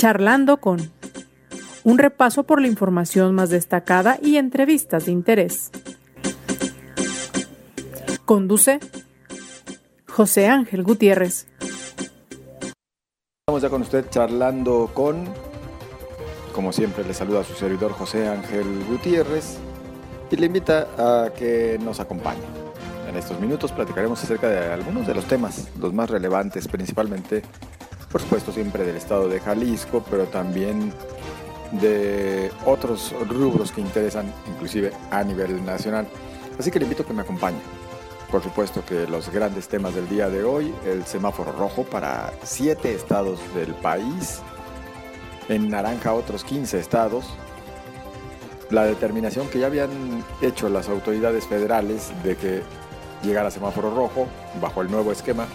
Charlando con un repaso por la información más destacada y entrevistas de interés. Conduce José Ángel Gutiérrez. Estamos ya con usted charlando con, como siempre le saluda a su servidor José Ángel Gutiérrez y le invita a que nos acompañe. En estos minutos platicaremos acerca de algunos de los temas, los más relevantes, principalmente, por supuesto, siempre del estado de Jalisco, pero también de otros rubros que interesan, inclusive a nivel nacional. Así que le invito a que me acompañe. Por supuesto que los grandes temas del día de hoy, el semáforo rojo para siete estados del país, en naranja otros 15 estados, la determinación que ya habían hecho las autoridades federales de que llegara semáforo rojo bajo el nuevo esquema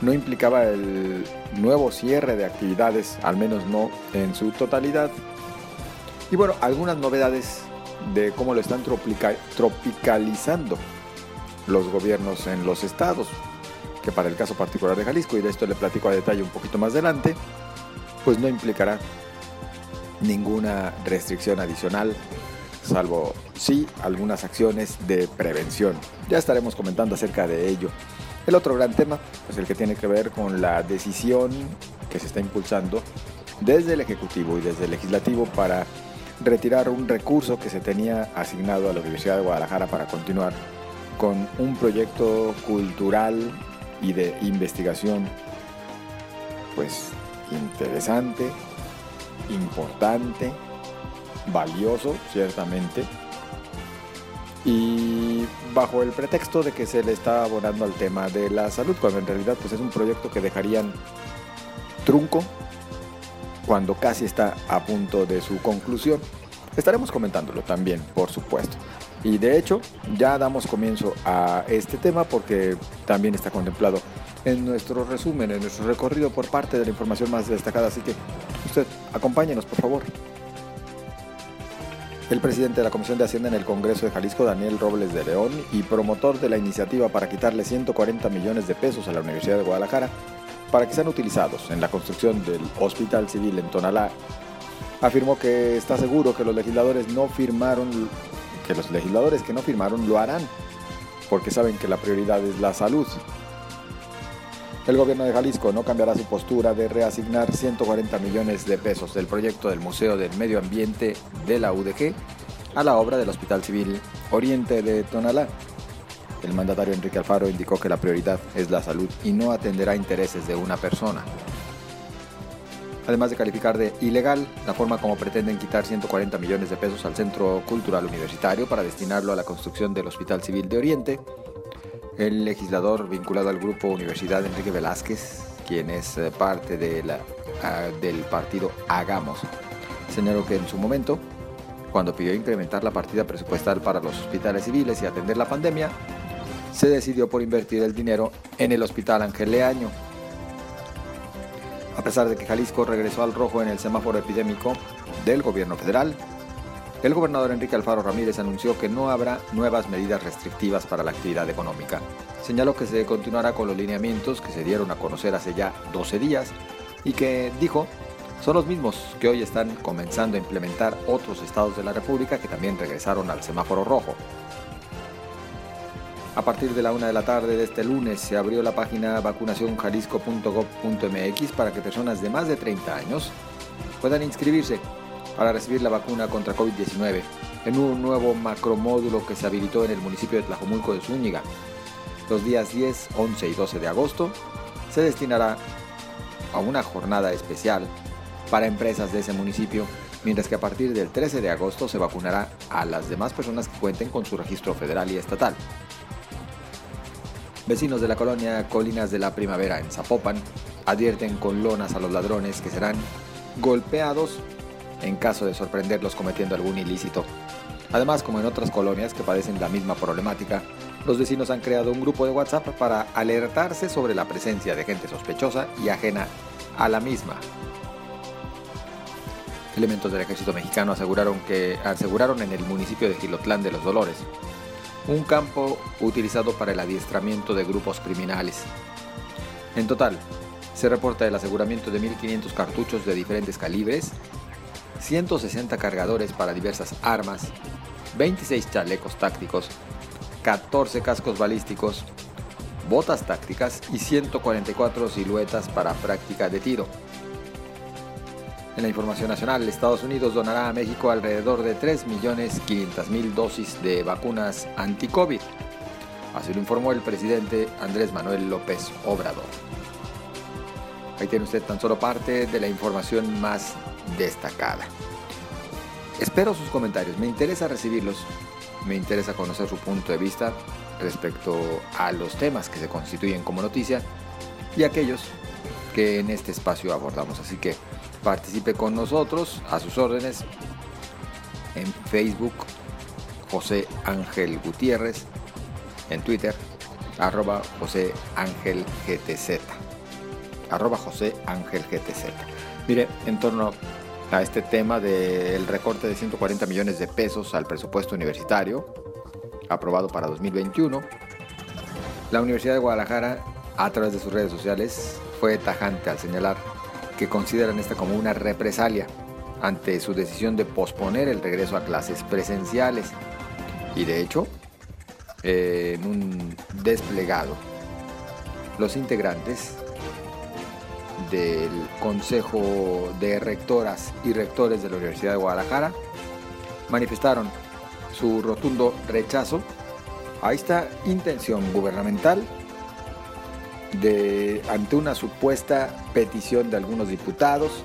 no implicaba el nuevo cierre de actividades, al menos no en su totalidad. Y bueno, algunas novedades de cómo lo están tropicalizando los gobiernos en los estados, que para el caso particular de Jalisco, y de esto le platico a detalle un poquito más adelante, pues no implicará ninguna restricción adicional, salvo sí algunas acciones de prevención. Ya estaremos comentando acerca de ello. El otro gran tema, pues el que tiene que ver con la decisión que se está impulsando desde el Ejecutivo y desde el Legislativo para retirar un recurso que se tenía asignado a la Universidad de Guadalajara para continuar con un proyecto cultural y de investigación pues interesante, importante, valioso ciertamente y bajo el pretexto de que se le está abonando al tema de la salud cuando en realidad pues es un proyecto que dejarían trunco cuando casi está a punto de su conclusión. Estaremos comentándolo también, por supuesto. Y de hecho, ya damos comienzo a este tema porque también está contemplado en nuestro resumen, en nuestro recorrido por parte de la información más destacada. Así que usted acompáñenos, por favor. El presidente de la Comisión de Hacienda en el Congreso de Jalisco, Daniel Robles de León, y promotor de la iniciativa para quitarle 140 millones de pesos a la Universidad de Guadalajara para que sean utilizados en la construcción del Hospital Civil en Tonalá, afirmó que está seguro que los legisladores no firmaron que los legisladores que no firmaron lo harán, porque saben que la prioridad es la salud. El gobierno de Jalisco no cambiará su postura de reasignar 140 millones de pesos del proyecto del Museo del Medio Ambiente de la UDG a la obra del Hospital Civil Oriente de Tonalá. El mandatario Enrique Alfaro indicó que la prioridad es la salud y no atenderá intereses de una persona además de calificar de ilegal la forma como pretenden quitar 140 millones de pesos al Centro Cultural Universitario para destinarlo a la construcción del Hospital Civil de Oriente. El legislador vinculado al grupo Universidad Enrique Velázquez, quien es eh, parte ah, del partido Hagamos, señaló que en su momento, cuando pidió incrementar la partida presupuestal para los hospitales civiles y atender la pandemia, se decidió por invertir el dinero en el Hospital Ángel Leaño, a pesar de que Jalisco regresó al rojo en el semáforo epidémico del gobierno federal, el gobernador Enrique Alfaro Ramírez anunció que no habrá nuevas medidas restrictivas para la actividad económica. Señaló que se continuará con los lineamientos que se dieron a conocer hace ya 12 días y que, dijo, son los mismos que hoy están comenzando a implementar otros estados de la República que también regresaron al semáforo rojo. A partir de la una de la tarde de este lunes se abrió la página vacunacionjalisco.gov.mx para que personas de más de 30 años puedan inscribirse para recibir la vacuna contra COVID-19 en un nuevo macromódulo que se habilitó en el municipio de Tlajomulco de Zúñiga. Los días 10, 11 y 12 de agosto se destinará a una jornada especial para empresas de ese municipio, mientras que a partir del 13 de agosto se vacunará a las demás personas que cuenten con su registro federal y estatal. Vecinos de la colonia Colinas de la Primavera en Zapopan advierten con lonas a los ladrones que serán golpeados en caso de sorprenderlos cometiendo algún ilícito. Además, como en otras colonias que padecen la misma problemática, los vecinos han creado un grupo de WhatsApp para alertarse sobre la presencia de gente sospechosa y ajena a la misma. Elementos del ejército mexicano aseguraron que aseguraron en el municipio de Gilotlán de los Dolores un campo utilizado para el adiestramiento de grupos criminales. En total, se reporta el aseguramiento de 1.500 cartuchos de diferentes calibres, 160 cargadores para diversas armas, 26 chalecos tácticos, 14 cascos balísticos, botas tácticas y 144 siluetas para práctica de tiro. En la información nacional, Estados Unidos donará a México alrededor de 3.500.000 dosis de vacunas anti-COVID. Así lo informó el presidente Andrés Manuel López Obrador. Ahí tiene usted tan solo parte de la información más destacada. Espero sus comentarios, me interesa recibirlos, me interesa conocer su punto de vista respecto a los temas que se constituyen como noticia y aquellos que en este espacio abordamos. Así que participe con nosotros a sus órdenes en Facebook José Ángel Gutiérrez, en Twitter arroba José Ángel GTZ, arroba José Ángel GTZ. Mire, en torno a este tema del recorte de 140 millones de pesos al presupuesto universitario, aprobado para 2021, la Universidad de Guadalajara, a través de sus redes sociales, fue tajante al señalar que consideran esta como una represalia ante su decisión de posponer el regreso a clases presenciales. Y de hecho, en un desplegado, los integrantes del Consejo de Rectoras y Rectores de la Universidad de Guadalajara manifestaron su rotundo rechazo a esta intención gubernamental de, ante una supuesta petición de algunos diputados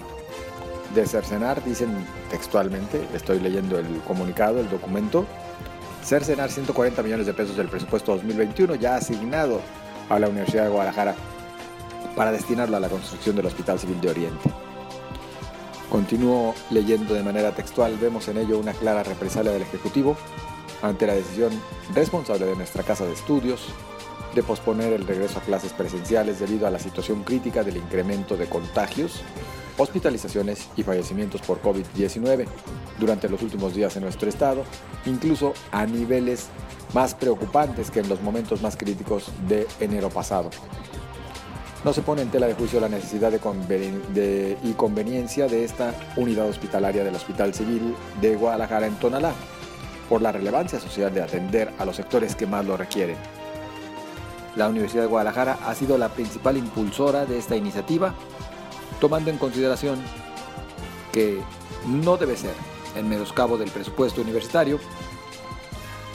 de cercenar, dicen textualmente, estoy leyendo el comunicado, el documento, cercenar 140 millones de pesos del presupuesto 2021 ya asignado a la Universidad de Guadalajara para destinarlo a la construcción del Hospital Civil de Oriente. Continúo leyendo de manera textual, vemos en ello una clara represalia del Ejecutivo ante la decisión responsable de nuestra Casa de Estudios de posponer el regreso a clases presenciales debido a la situación crítica del incremento de contagios, hospitalizaciones y fallecimientos por COVID-19 durante los últimos días en nuestro estado, incluso a niveles más preocupantes que en los momentos más críticos de enero pasado. No se pone en tela de juicio la necesidad de, y conveniencia de esta unidad hospitalaria del Hospital Civil de Guadalajara en Tonalá, por la relevancia social de atender a los sectores que más lo requieren. La Universidad de Guadalajara ha sido la principal impulsora de esta iniciativa, tomando en consideración que no debe ser en menoscabo del presupuesto universitario,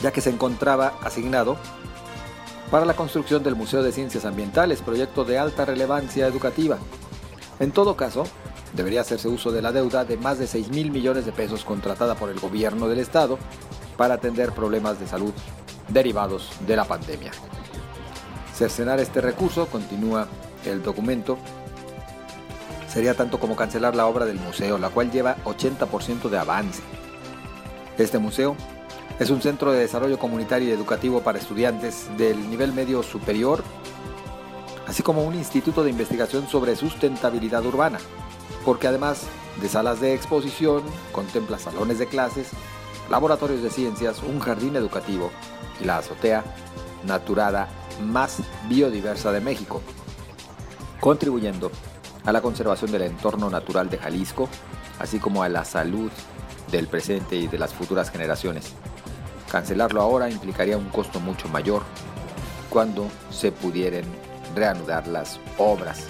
ya que se encontraba asignado para la construcción del Museo de Ciencias Ambientales, proyecto de alta relevancia educativa. En todo caso, debería hacerse uso de la deuda de más de 6 mil millones de pesos contratada por el gobierno del Estado para atender problemas de salud derivados de la pandemia. Cercenar este recurso, continúa el documento, sería tanto como cancelar la obra del museo, la cual lleva 80% de avance. Este museo es un centro de desarrollo comunitario y educativo para estudiantes del nivel medio superior, así como un instituto de investigación sobre sustentabilidad urbana, porque además de salas de exposición, contempla salones de clases, laboratorios de ciencias, un jardín educativo y la azotea naturada más biodiversa de México, contribuyendo a la conservación del entorno natural de Jalisco, así como a la salud del presente y de las futuras generaciones. Cancelarlo ahora implicaría un costo mucho mayor cuando se pudieran reanudar las obras.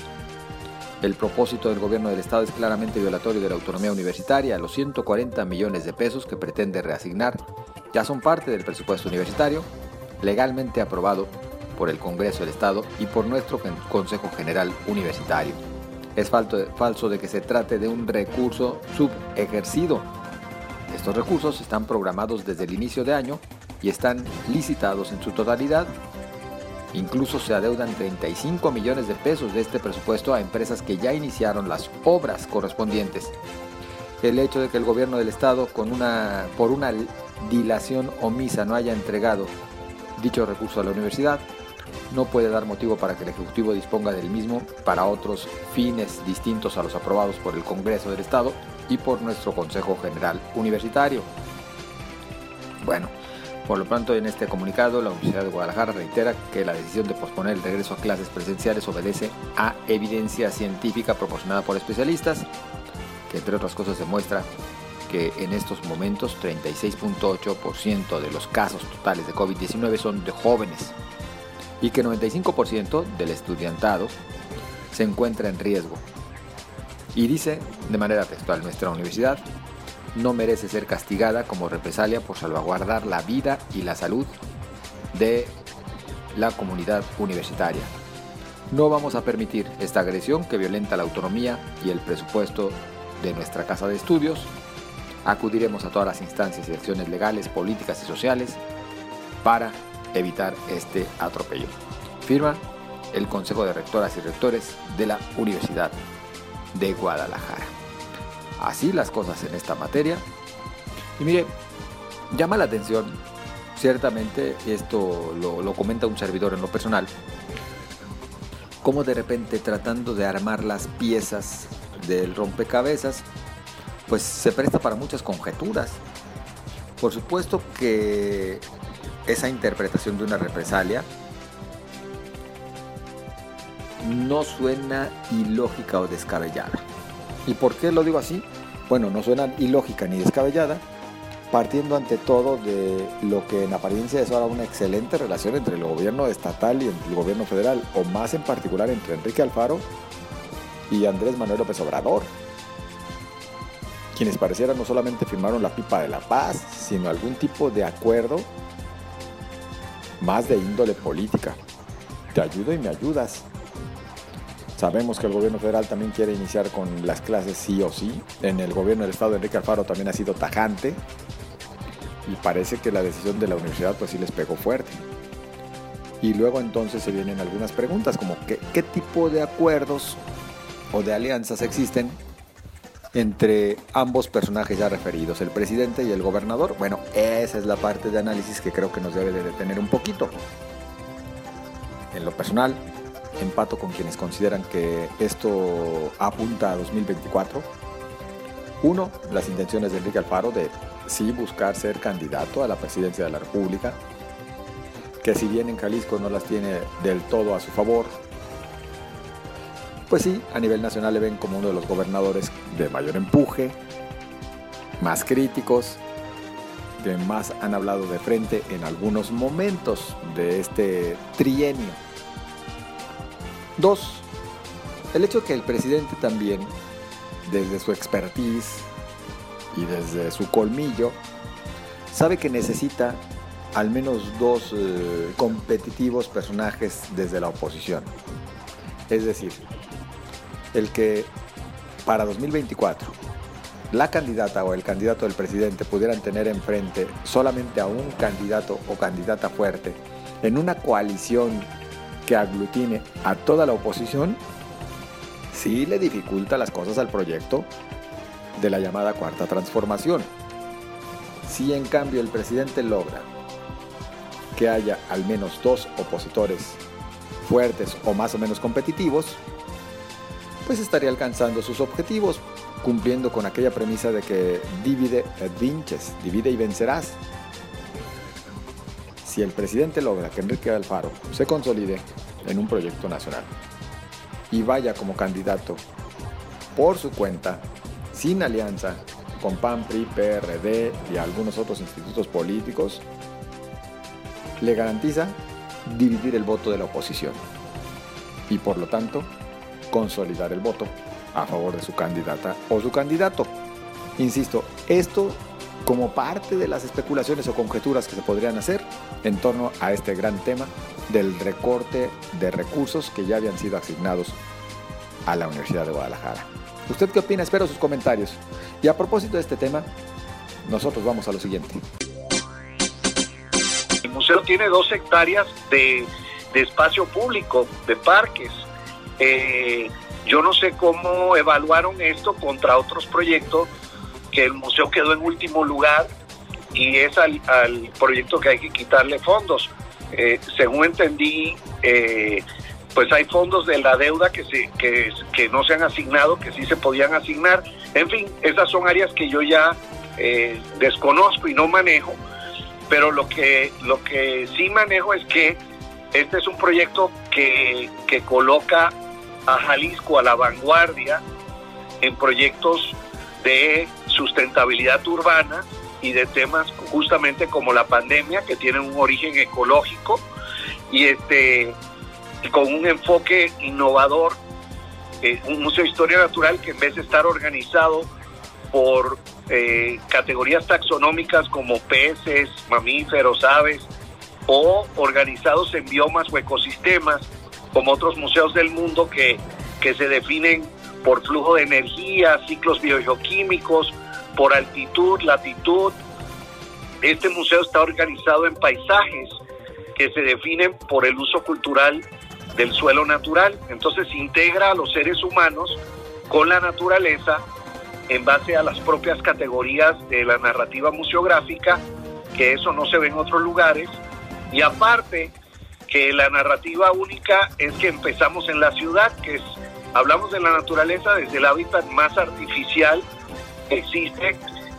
El propósito del gobierno del estado es claramente violatorio de la autonomía universitaria. Los 140 millones de pesos que pretende reasignar ya son parte del presupuesto universitario legalmente aprobado por el Congreso del Estado y por nuestro Consejo General Universitario. Es falso de que se trate de un recurso subejercido. Estos recursos están programados desde el inicio de año y están licitados en su totalidad. Incluso se adeudan 35 millones de pesos de este presupuesto a empresas que ya iniciaron las obras correspondientes. El hecho de que el gobierno del estado con una, por una dilación omisa no haya entregado dicho recurso a la universidad no puede dar motivo para que el Ejecutivo disponga del mismo para otros fines distintos a los aprobados por el Congreso del Estado y por nuestro Consejo General Universitario. Bueno, Por lo pronto, en este comunicado, la Universidad de Guadalajara reitera que la decisión de posponer el regreso a clases presenciales obedece a evidencia científica proporcionada por especialistas, que entre otras cosas demuestra que en estos momentos 36.8% de los casos totales de COVID-19 son de jóvenes y que 95% del estudiantado se encuentra en riesgo. Y dice de manera textual, nuestra universidad no merece ser castigada como represalia por salvaguardar la vida y la salud de la comunidad universitaria. No vamos a permitir esta agresión que violenta la autonomía y el presupuesto de nuestra casa de estudios. Acudiremos a todas las instancias y acciones legales, políticas y sociales para evitar este atropello. Firma el Consejo de Rectoras y Rectores de la Universidad de Guadalajara. Así las cosas en esta materia. Y mire, llama la atención, ciertamente esto lo, comenta un servidor en lo personal, como de repente tratando de armar las piezas del rompecabezas, pues se presta para muchas conjeturas. Por supuesto que esa interpretación de una represalia no suena ilógica o descabellada. ¿Y por qué lo digo así? Bueno, no suena ilógica ni descabellada, partiendo ante todo de lo que en apariencia es ahora una excelente relación entre el gobierno estatal y el gobierno federal, o más en particular entre Enrique Alfaro y Andrés Manuel López Obrador, quienes parecieran no solamente firmaron la pipa de la paz, sino algún tipo de acuerdo más de índole política. Te ayudo y me ayudas. Sabemos que el gobierno federal también quiere iniciar con las clases sí o sí. En el gobierno del estado Enrique Alfaro también ha sido tajante. Y parece que la decisión de la universidad pues sí les pegó fuerte. Y luego entonces se vienen algunas preguntas como ¿qué, qué tipo de acuerdos o de alianzas existen entre ambos personajes ya referidos, el presidente y el gobernador. Bueno, esa es la parte de análisis que creo que nos debe de detener un poquito. En lo personal, empato con quienes consideran que esto apunta a 2024. Uno, las intenciones de Enrique Alfaro de sí buscar ser candidato a la presidencia de la República, que si bien en Jalisco no las tiene del todo a su favor, pues sí, a nivel nacional le ven como uno de los gobernadores de mayor empuje, más críticos, que más han hablado de frente en algunos momentos de este trienio. Dos, el hecho que el presidente también, desde su expertise y desde su colmillo, sabe que necesita al menos dos eh, competitivos personajes desde la oposición. Es decir, el que para 2024 la candidata o el candidato del presidente pudieran tener enfrente solamente a un candidato o candidata fuerte en una coalición que aglutine a toda la oposición, sí le dificulta las cosas al proyecto de la llamada cuarta transformación. Si en cambio el presidente logra que haya al menos dos opositores fuertes o más o menos competitivos, pues estaría alcanzando sus objetivos, cumpliendo con aquella premisa de que divide et vinces, divide y vencerás. Si el presidente logra que Enrique Alfaro se consolide en un proyecto nacional y vaya como candidato por su cuenta, sin alianza con PAN, PRI, PRD y algunos otros institutos políticos, le garantiza dividir el voto de la oposición y por lo tanto consolidar el voto a favor de su candidata o su candidato. Insisto, esto como parte de las especulaciones o conjeturas que se podrían hacer en torno a este gran tema del recorte de recursos que ya habían sido asignados a la Universidad de Guadalajara. ¿Usted qué opina? Espero sus comentarios. Y a propósito de este tema, nosotros vamos a lo siguiente. El museo tiene dos hectáreas de, de espacio público, de parques, eh, yo no sé cómo evaluaron esto contra otros proyectos, que el museo quedó en último lugar y es al, proyecto que hay que quitarle fondos. Eh, según entendí, eh, pues hay fondos de la deuda que, se, que, que, no se han asignado, que sí se podían asignar. En fin, esas son áreas que yo ya desconozco y no manejo, pero lo que, lo que sí manejo es que este es un proyecto que, que coloca a Jalisco a la vanguardia en proyectos de sustentabilidad urbana y de temas justamente como la pandemia que tienen un origen ecológico y este con un enfoque innovador eh, un museo de historia natural que en vez de estar organizado por eh, categorías taxonómicas como peces, mamíferos, aves, o organizados en biomas o ecosistemas, como otros museos del mundo que, que se definen por flujo de energía, ciclos biogeoquímicos, por altitud, latitud. Este museo está organizado en paisajes que se definen por el uso cultural del suelo natural. Entonces integra a los seres humanos con la naturaleza en base a las propias categorías de la narrativa museográfica, que eso no se ve en otros lugares. Y aparte, que la narrativa única es que empezamos en la ciudad, que es, hablamos de la naturaleza desde el hábitat más artificial que existe,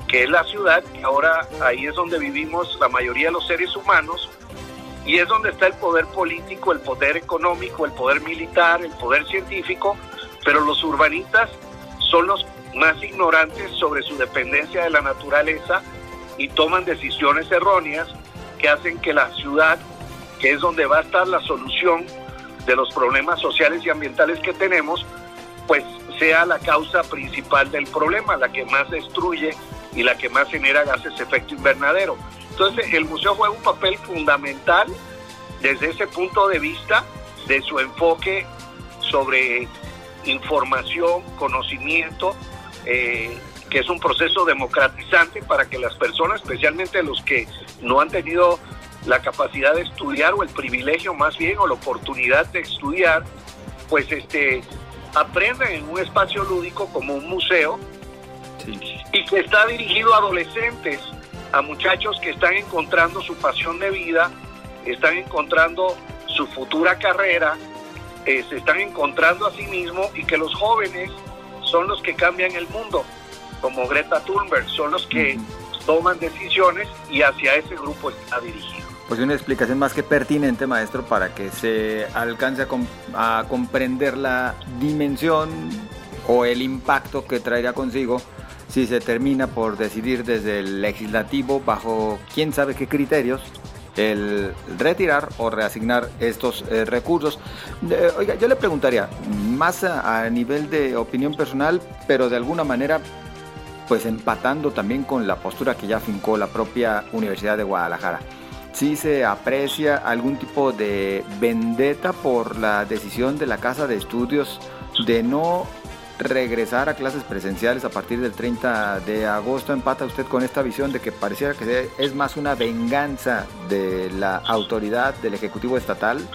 que es la ciudad, que ahora ahí es donde vivimos la mayoría de los seres humanos, y es donde está el poder político, el poder económico, el poder militar, el poder científico, pero los urbanistas son los más ignorantes sobre su dependencia de la naturaleza y toman decisiones erróneas que hacen que la ciudad, que es donde va a estar la solución de los problemas sociales y ambientales que tenemos, pues sea la causa principal del problema, la que más destruye y la que más genera gases de efecto invernadero. Entonces el museo juega un papel fundamental desde ese punto de vista de su enfoque sobre información, conocimiento eh, que es un proceso democratizante para que las personas, especialmente los que no han tenido la capacidad de estudiar o el privilegio más bien o la oportunidad de estudiar, pues este aprendan en un espacio lúdico como un museo y que está dirigido a adolescentes, a muchachos que están encontrando su pasión de vida, están encontrando su futura carrera, eh, se están encontrando a sí mismos y que los jóvenes son los que cambian el mundo, como Greta Thunberg, son los que toman decisiones y hacia ese grupo está dirigido. Pues una explicación más que pertinente, maestro, para que se alcance a, a comprender la dimensión o el impacto que traerá consigo si se termina por decidir desde el legislativo bajo quién sabe qué criterios el retirar o reasignar estos eh, recursos. Oiga, yo le preguntaría, más a, nivel de opinión personal, pero de alguna manera, pues empatando también con la postura que ya fincó la propia Universidad de Guadalajara. Si se aprecia algún tipo de vendetta por la decisión de la Casa de Estudios de no regresar a clases presenciales a partir del 30 de agosto. ¿Empata usted con esta visión de que pareciera que es más una venganza de la autoridad del Ejecutivo Estatal?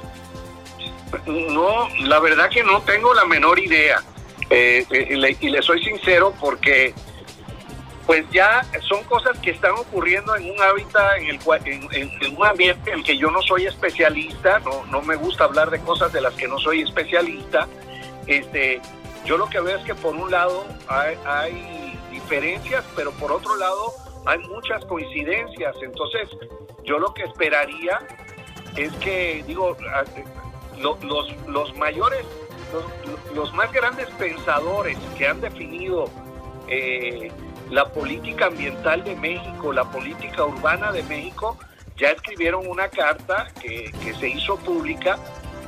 No, la verdad que no tengo la menor idea. Eh, eh, y, le, soy sincero porque pues ya son cosas que están ocurriendo en un hábitat, en, el, en, un ambiente en el que yo no soy especialista, no, no me gusta hablar de cosas de las que no soy especialista, este, yo lo que veo es que por un lado hay, diferencias, pero por otro lado hay muchas coincidencias. Entonces, yo lo que esperaría es que, digo, los, los mayores, los, más grandes pensadores que han definido eh, la política ambiental de México, la política urbana de México, ya escribieron una carta que, se hizo pública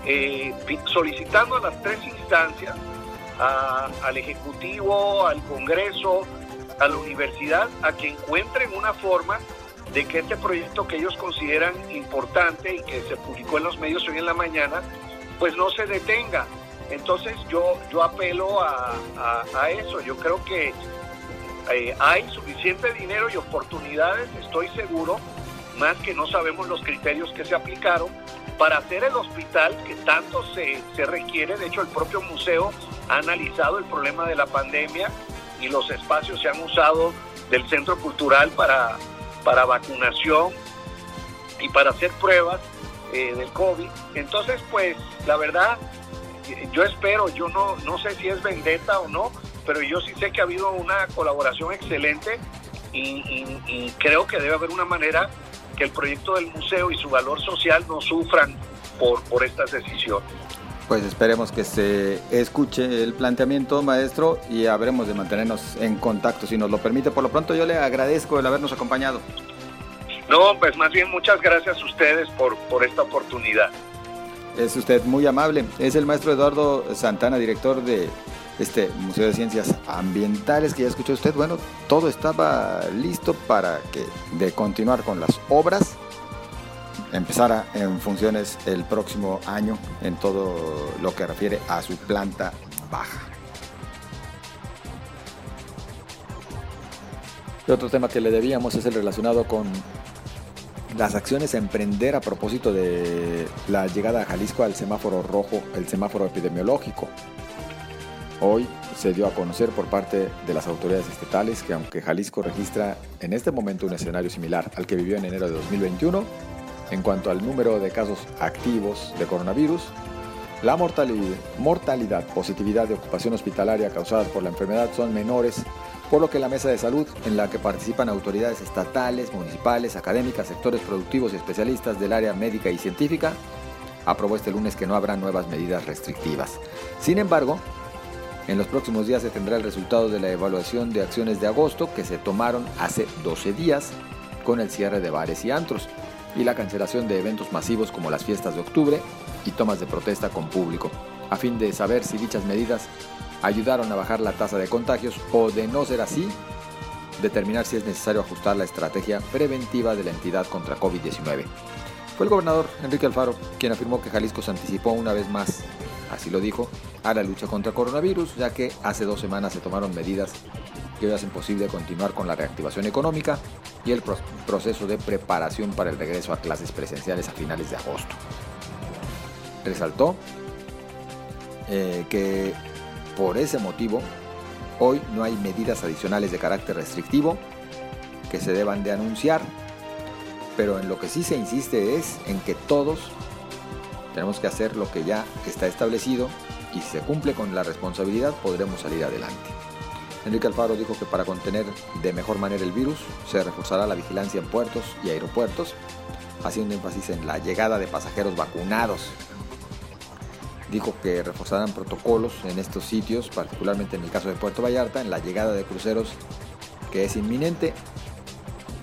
eh, solicitando a las tres instancias al Ejecutivo, al Congreso, a la universidad, a que encuentren una forma de que este proyecto que ellos consideran importante y que se publicó en los medios hoy en la mañana, pues no se detenga. Entonces yo, yo apelo a, eso. Yo creo que eh, hay suficiente dinero y oportunidades, estoy seguro, más que no sabemos los criterios que se aplicaron, para hacer el hospital que tanto se, se requiere. De hecho, el propio museo ha analizado el problema de la pandemia y los espacios se han usado del centro cultural para, para vacunación y para hacer pruebas eh, del COVID. Entonces, pues la verdad, yo espero, yo no, no sé si es vendetta o no, pero yo sí sé que ha habido una colaboración excelente y, y creo que debe haber una manera que el proyecto del museo y su valor social no sufran por, por estas decisiones. Pues esperemos que se escuche el planteamiento, maestro, y habremos de mantenernos en contacto si nos lo permite. Por lo pronto yo le agradezco el habernos acompañado. No, pues más bien muchas gracias a ustedes por, por esta oportunidad. Es usted muy amable. Es el maestro Eduardo Santana, director de este Museo de Ciencias Ambientales que ya escuchó usted. Bueno, todo estaba listo para que de continuar con las obras empezara en funciones el próximo año en todo lo que refiere a su planta baja. Otro tema que le debíamos es el relacionado con las acciones a emprender a propósito de la llegada a Jalisco al semáforo rojo, el semáforo epidemiológico. Hoy se dio a conocer por parte de las autoridades estatales que aunque Jalisco registra en este momento un escenario similar al que vivió en enero de 2021, en cuanto al número de casos activos de coronavirus, la mortalidad, positividad de ocupación hospitalaria causadas por la enfermedad son menores por lo que la mesa de salud, en la que participan autoridades estatales, municipales, académicas, sectores productivos y especialistas del área médica y científica, aprobó este lunes que no habrá nuevas medidas restrictivas. Sin embargo, en los próximos días se tendrá el resultado de la evaluación de acciones de agosto que se tomaron hace 12 días con el cierre de bares y antros y la cancelación de eventos masivos como las fiestas de octubre y tomas de protesta con público, a fin de saber si dichas medidas ayudaron a bajar la tasa de contagios o de no ser así, determinar si es necesario ajustar la estrategia preventiva de la entidad contra COVID-19. Fue el gobernador Enrique Alfaro quien afirmó que Jalisco se anticipó una vez más, así lo dijo, a la lucha contra coronavirus, ya que hace dos semanas se tomaron medidas que hacen posible continuar con la reactivación económica y el proceso de preparación para el regreso a clases presenciales a finales de agosto. Resaltó eh, que por ese motivo, hoy no hay medidas adicionales de carácter restrictivo que se deban de anunciar, pero en lo que sí se insiste es en que todos tenemos que hacer lo que ya está establecido y si se cumple con la responsabilidad podremos salir adelante. Enrique Alfaro dijo que para contener de mejor manera el virus se reforzará la vigilancia en puertos y aeropuertos, haciendo énfasis en la llegada de pasajeros vacunados dijo que reforzarán protocolos en estos sitios, particularmente en el caso de Puerto Vallarta, en la llegada de cruceros que es inminente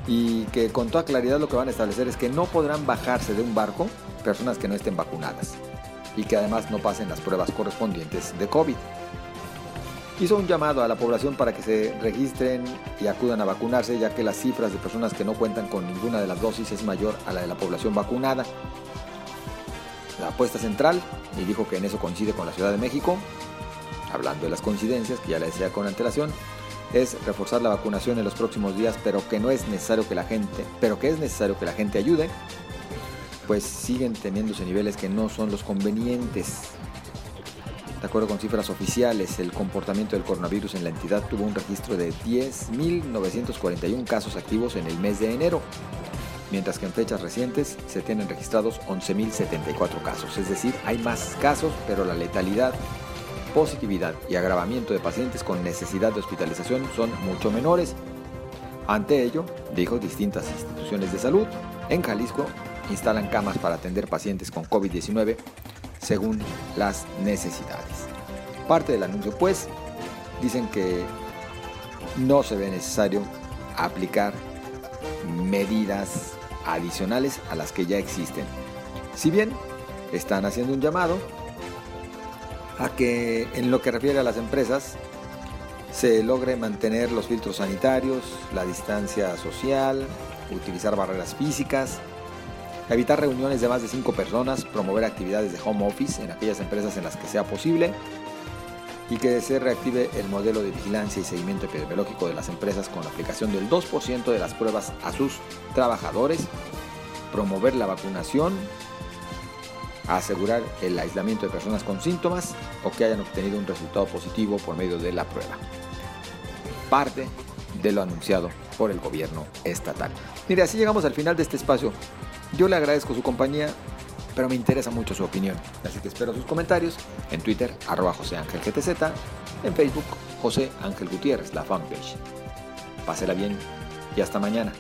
y que con toda claridad lo que van a establecer es que no podrán bajarse de un barco personas que no estén vacunadas y que además no pasen las pruebas correspondientes de COVID. Hizo un llamado a la población para que se registren y acudan a vacunarse ya que las cifras de personas que no cuentan con ninguna de las dosis es mayor a la de la población vacunada la apuesta central y dijo que en eso coincide con la Ciudad de México, hablando de las coincidencias, que ya le decía con antelación, es reforzar la vacunación en los próximos días, pero que no es necesario que la gente, pero que es necesario que la gente ayude, pues siguen teniéndose niveles que no son los convenientes. De acuerdo con cifras oficiales, el comportamiento del coronavirus en la entidad tuvo un registro de 10.941 casos activos en el mes de enero, mientras que en fechas recientes se tienen registrados 11.074 casos. Es decir, hay más casos, pero la letalidad, positividad y agravamiento de pacientes con necesidad de hospitalización son mucho menores. Ante ello, dijo, distintas instituciones de salud en Jalisco instalan camas para atender pacientes con COVID-19 según las necesidades. Parte del anuncio, pues, dicen que no se ve necesario aplicar medidas adicionales a las que ya existen. Si bien están haciendo un llamado a que en lo que refiere a las empresas se logre mantener los filtros sanitarios, la distancia social, utilizar barreras físicas, evitar reuniones de más de 5 personas, promover actividades de home office en aquellas empresas en las que sea posible y que se reactive el modelo de vigilancia y seguimiento epidemiológico de las empresas con la aplicación del 2% de las pruebas a sus trabajadores, promover la vacunación, asegurar el aislamiento de personas con síntomas o que hayan obtenido un resultado positivo por medio de la prueba. Parte de lo anunciado por el gobierno estatal. Mire, así llegamos al final de este espacio. Yo le agradezco su compañía pero me interesa mucho su opinión. Así que espero sus comentarios en Twitter, arroba José Ángel GTZ, en Facebook, José Ángel Gutiérrez, la fanpage. Pásela bien y hasta mañana.